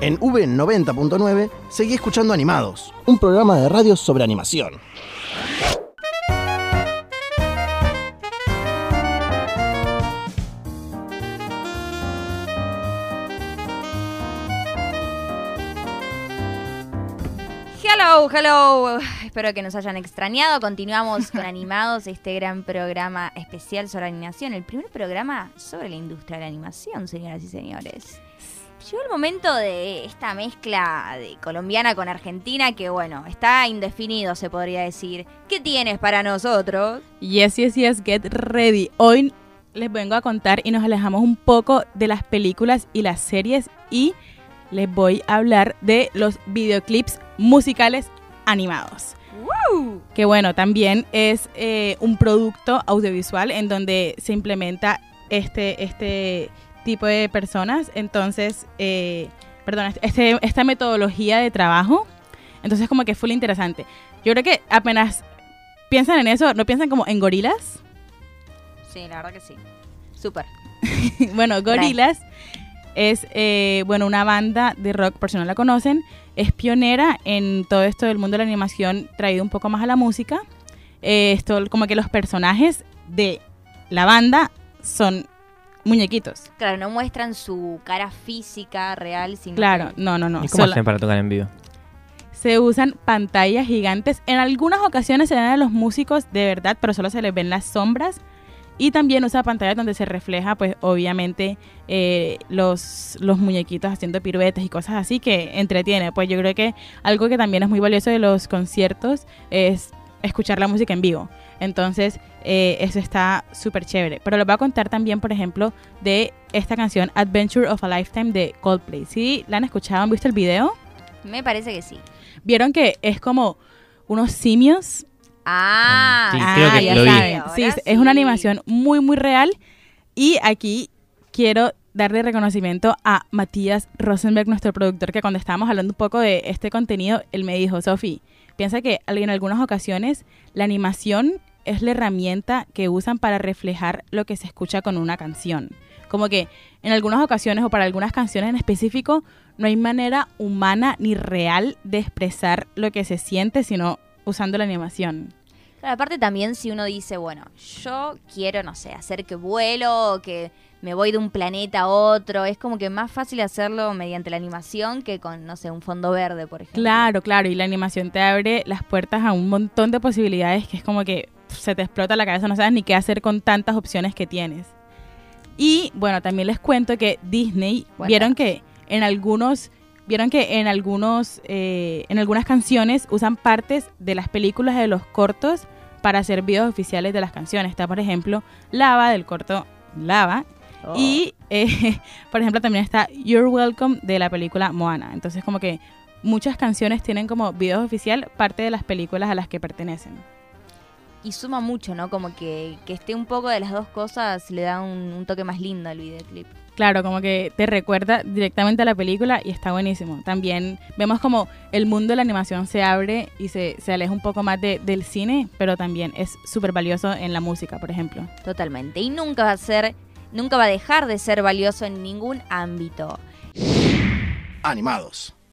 En V90.9 seguí escuchando Animados, un programa de radio sobre animación. Hello, hello. Espero que nos hayan extrañado. Continuamos con Animados, este gran programa especial sobre animación. El primer programa sobre la industria de la animación, señoras y señores. Llegó el momento de esta mezcla de colombiana con argentina que, bueno, está indefinido, se podría decir. ¿Qué tienes para nosotros? Yes, yes, yes, get ready. Hoy les vengo a contar y nos alejamos un poco de las películas y las series y les voy a hablar de los videoclips musicales animados. Que bueno, también es eh, un producto audiovisual en donde se implementa este, este tipo de personas. Entonces, eh, perdón, este, esta metodología de trabajo. Entonces, como que fue interesante. Yo creo que apenas piensan en eso, ¿no piensan como en gorilas? Sí, la verdad que sí. Súper. bueno, gorilas es eh, bueno una banda de rock, por si no la conocen, es pionera en todo esto del mundo de la animación traído un poco más a la música. Eh, esto como que los personajes de la banda son muñequitos. Claro, no muestran su cara física real, sino Claro, no, no, no. ¿Y cómo hacen para tocar en vivo? se usan pantallas gigantes. En algunas ocasiones se dan a los músicos de verdad, pero solo se les ven las sombras. Y también usa pantallas donde se refleja, pues obviamente, eh, los, los muñequitos haciendo piruetas y cosas así que entretiene. Pues yo creo que algo que también es muy valioso de los conciertos es escuchar la música en vivo. Entonces, eh, eso está súper chévere. Pero les voy a contar también, por ejemplo, de esta canción Adventure of a Lifetime de Coldplay. ¿Sí la han escuchado? ¿Han visto el video? Me parece que sí. Vieron que es como unos simios. Ah, Sí, creo que ya lo saben. ahora Sí, es una sí. animación muy, muy real. Y aquí quiero darle reconocimiento a Matías Rosenberg, nuestro productor, que cuando estábamos hablando un poco de este contenido, él me dijo, Sofi, piensa que en algunas ocasiones la animación es la herramienta que usan para reflejar lo que se escucha con una canción. Como que en algunas ocasiones o para algunas canciones en específico no hay manera humana ni real de expresar lo que se siente, sino usando la animación. Claro, aparte también si uno dice, bueno, yo quiero, no sé, hacer que vuelo o que me voy de un planeta a otro, es como que más fácil hacerlo mediante la animación que con, no sé, un fondo verde, por ejemplo. Claro, claro, y la animación te abre las puertas a un montón de posibilidades que es como que se te explota la cabeza, no sabes ni qué hacer con tantas opciones que tienes. Y bueno, también les cuento que Disney vieron que en algunos vieron que en algunos eh, en algunas canciones usan partes de las películas de los cortos para hacer videos oficiales de las canciones. Está por ejemplo Lava del corto Lava Oh. y, eh, por ejemplo, también está You're Welcome de la película Moana. Entonces, como que muchas canciones tienen como videos oficial parte de las películas a las que pertenecen. Y suma mucho, ¿no? Como que, que esté un poco de las dos cosas le da un, un toque más lindo al videoclip. Claro, como que te recuerda directamente a la película y está buenísimo. También vemos como el mundo de la animación se abre y se, se aleja un poco más de- del cine, pero también es súper valioso en la música, por ejemplo. Totalmente. Y nunca va a ser, nunca va a dejar de ser valioso en ningún ámbito. Animados.